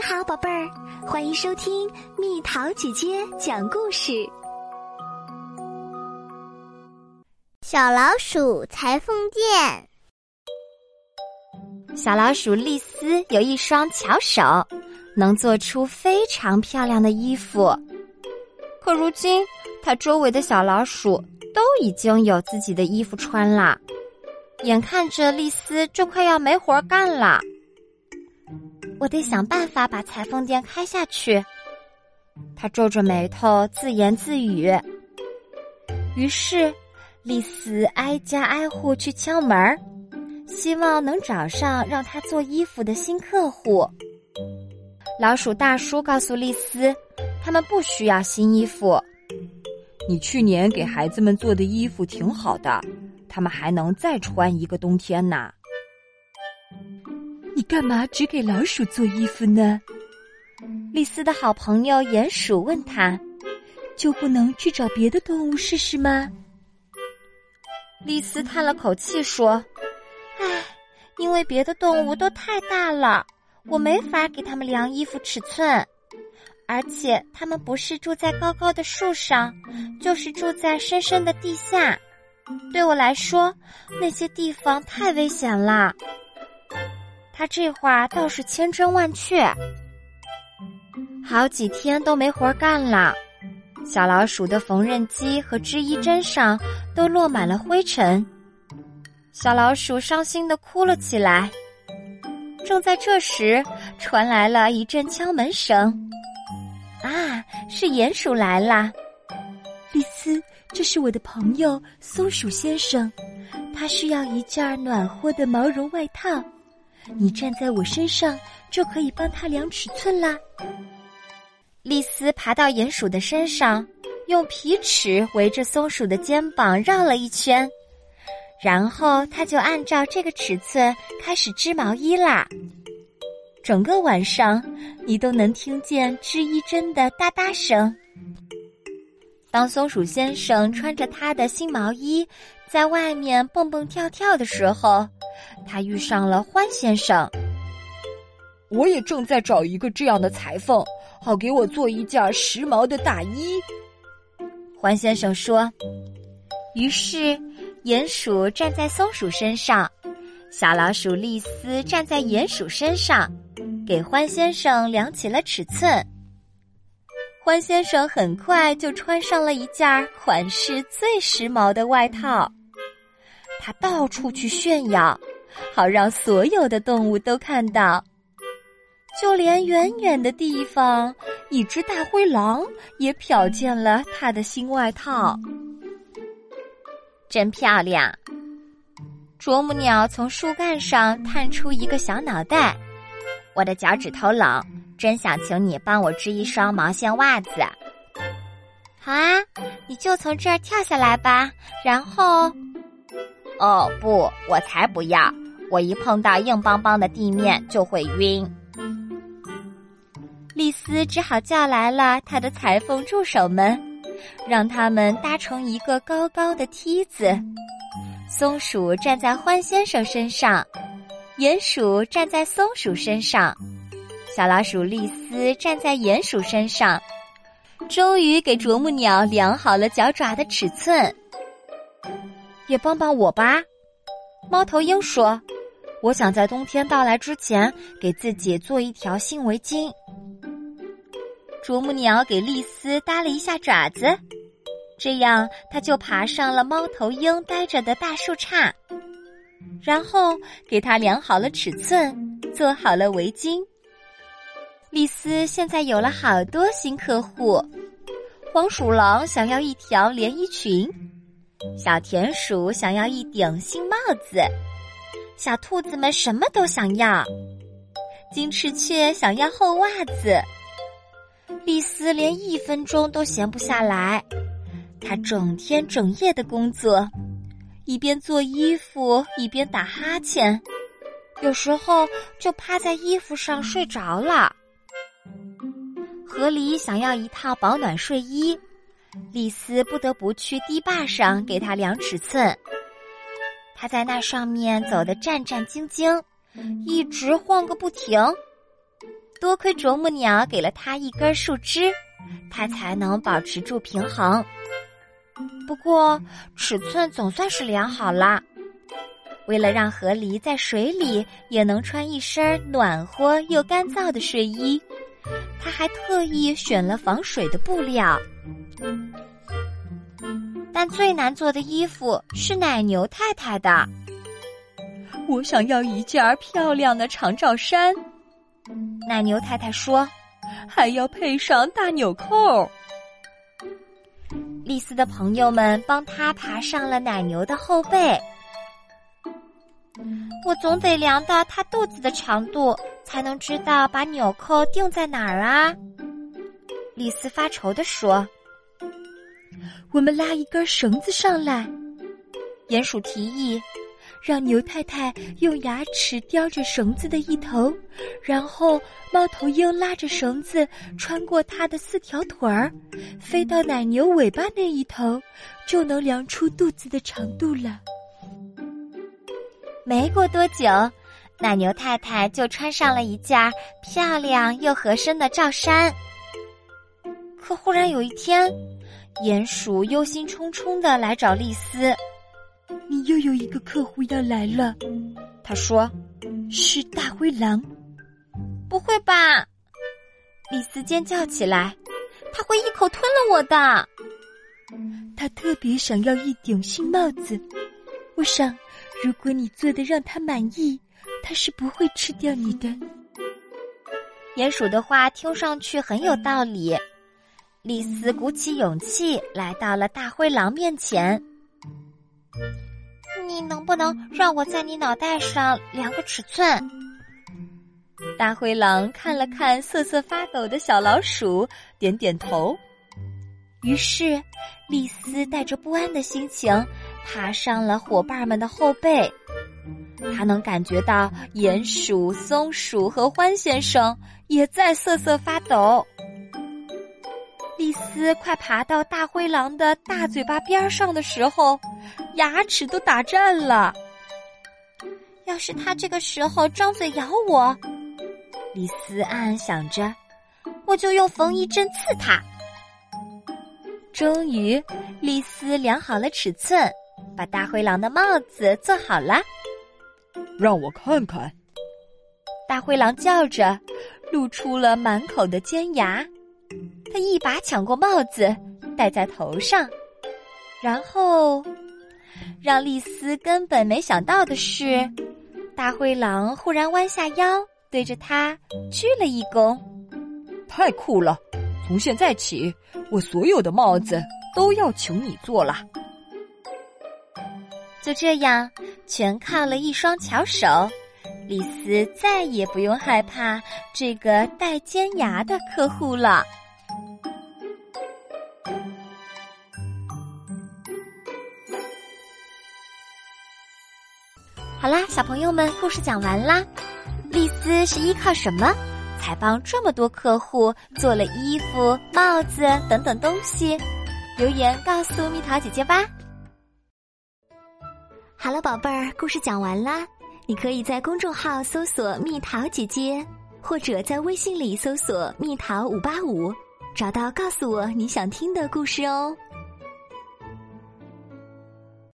你好，宝贝儿，欢迎收听蜜桃姐姐讲故事。小老鼠裁缝店。小老鼠丽丝有一双巧手，能做出非常漂亮的衣服。可如今，它周围的小老鼠都已经有自己的衣服穿了，眼看着丽丝就快要没活干了。我得想办法把裁缝店开下去。他皱着眉头自言自语。于是，丽丝挨家挨户去敲门，希望能找上让她做衣服的新客户。老鼠大叔告诉丽丝，他们不需要新衣服。你去年给孩子们做的衣服挺好的，他们还能再穿一个冬天呢。你干嘛只给老鼠做衣服呢？丽丝的好朋友鼹鼠问他：“就不能去找别的动物试试吗？”丽丝叹了口气说：“唉，因为别的动物都太大了，我没法给他们量衣服尺寸，而且他们不是住在高高的树上，就是住在深深的地下。对我来说，那些地方太危险了。”他这话倒是千真万确。好几天都没活干了，小老鼠的缝纫机和织衣针上都落满了灰尘，小老鼠伤心的哭了起来。正在这时，传来了一阵敲门声。啊，是鼹鼠来了！丽丝，这是我的朋友松鼠先生，他需要一件暖和的毛绒外套。你站在我身上，就可以帮他量尺寸啦。丽丝爬到鼹鼠的身上，用皮尺围着松鼠的肩膀绕了一圈，然后他就按照这个尺寸开始织毛衣啦。整个晚上，你都能听见织衣针的哒哒声。当松鼠先生穿着他的新毛衣在外面蹦蹦跳跳的时候，他遇上了欢先生。我也正在找一个这样的裁缝，好给我做一件时髦的大衣。欢先生说。于是，鼹鼠站在松鼠身上，小老鼠丽丝站在鼹鼠身上，给欢先生量起了尺寸。欢先生很快就穿上了一件款式最时髦的外套，他到处去炫耀，好让所有的动物都看到。就连远远的地方，一只大灰狼也瞟见了他的新外套，真漂亮。啄木鸟从树干上探出一个小脑袋，我的脚趾头冷。真想请你帮我织一双毛线袜子。好啊，你就从这儿跳下来吧。然后，哦不，我才不要！我一碰到硬邦邦的地面就会晕。丽丝只好叫来了她的裁缝助手们，让他们搭成一个高高的梯子。松鼠站在欢先生身上，鼹鼠站在松鼠身上。小老鼠丽丝站在鼹鼠身上，终于给啄木鸟量好了脚爪的尺寸。也帮帮我吧，猫头鹰说：“我想在冬天到来之前给自己做一条新围巾。”啄木鸟给丽丝搭了一下爪子，这样它就爬上了猫头鹰待着的大树杈，然后给它量好了尺寸，做好了围巾。丽丝现在有了好多新客户，黄鼠狼想要一条连衣裙，小田鼠想要一顶新帽子，小兔子们什么都想要，金翅雀想要厚袜子。丽丝连一分钟都闲不下来，她整天整夜的工作，一边做衣服一边打哈欠，有时候就趴在衣服上睡着了。河狸想要一套保暖睡衣，丽丝不得不去堤坝上给他量尺寸。他在那上面走得战战兢兢，一直晃个不停。多亏啄木鸟给了它一根树枝，它才能保持住平衡。不过尺寸总算是量好了。为了让河狸在水里也能穿一身暖和又干燥的睡衣，他还特意选了防水的布料。但最难做的衣服是奶牛太太的。我想要一件漂亮的长罩衫，奶牛太太说，还要配上大纽扣。丽丝的朋友们帮她爬上了奶牛的后背。我总得量到它肚子的长度，才能知道把纽扣钉在哪儿啊！丽丝发愁地说。我们拉一根绳子上来，鼹鼠提议，让牛太太用牙齿叼着绳子的一头，然后猫头鹰拉着绳子穿过它的四条腿儿，飞到奶牛尾巴那一头，就能量出肚子的长度了。没过多久，奶牛太太就穿上了一件漂亮又合身的罩衫。可忽然有一天，鼹鼠忧心忡忡的来找丽丝：“你又有一个客户要来了。”他说：“是大灰狼。”“不会吧！”丽丝尖叫起来，“他会一口吞了我的。”他特别想要一顶新帽子。我想，如果你做的让他满意，他是不会吃掉你的。鼹鼠的话听上去很有道理。丽丝鼓起勇气来到了大灰狼面前。你能不能让我在你脑袋上量个尺寸？大灰狼看了看瑟瑟发抖的小老鼠，点点头。于是，丽丝带着不安的心情爬上了伙伴们的后背。他能感觉到鼹鼠、松鼠和欢先生也在瑟瑟发抖。丽丝快爬到大灰狼的大嘴巴边上的时候，牙齿都打颤了。要是他这个时候张嘴咬我，丽丝暗暗想着，我就用缝衣针刺他。终于，丽丝量好了尺寸，把大灰狼的帽子做好了。让我看看，大灰狼叫着，露出了满口的尖牙。他一把抢过帽子，戴在头上，然后，让丽丝根本没想到的是，大灰狼忽然弯下腰，对着他鞠了一躬。太酷了！从现在起，我所有的帽子都要求你做了。就这样，全靠了一双巧手，丽丝再也不用害怕这个带尖牙的客户了。好啦，小朋友们，故事讲完啦。丽丝是依靠什么，才帮这么多客户做了衣服、帽子等等东西？留言告诉蜜桃姐姐吧。好了，宝贝儿，故事讲完啦。你可以在公众号搜索“蜜桃姐姐”，或者在微信里搜索“蜜桃五八五”，找到告诉我你想听的故事哦。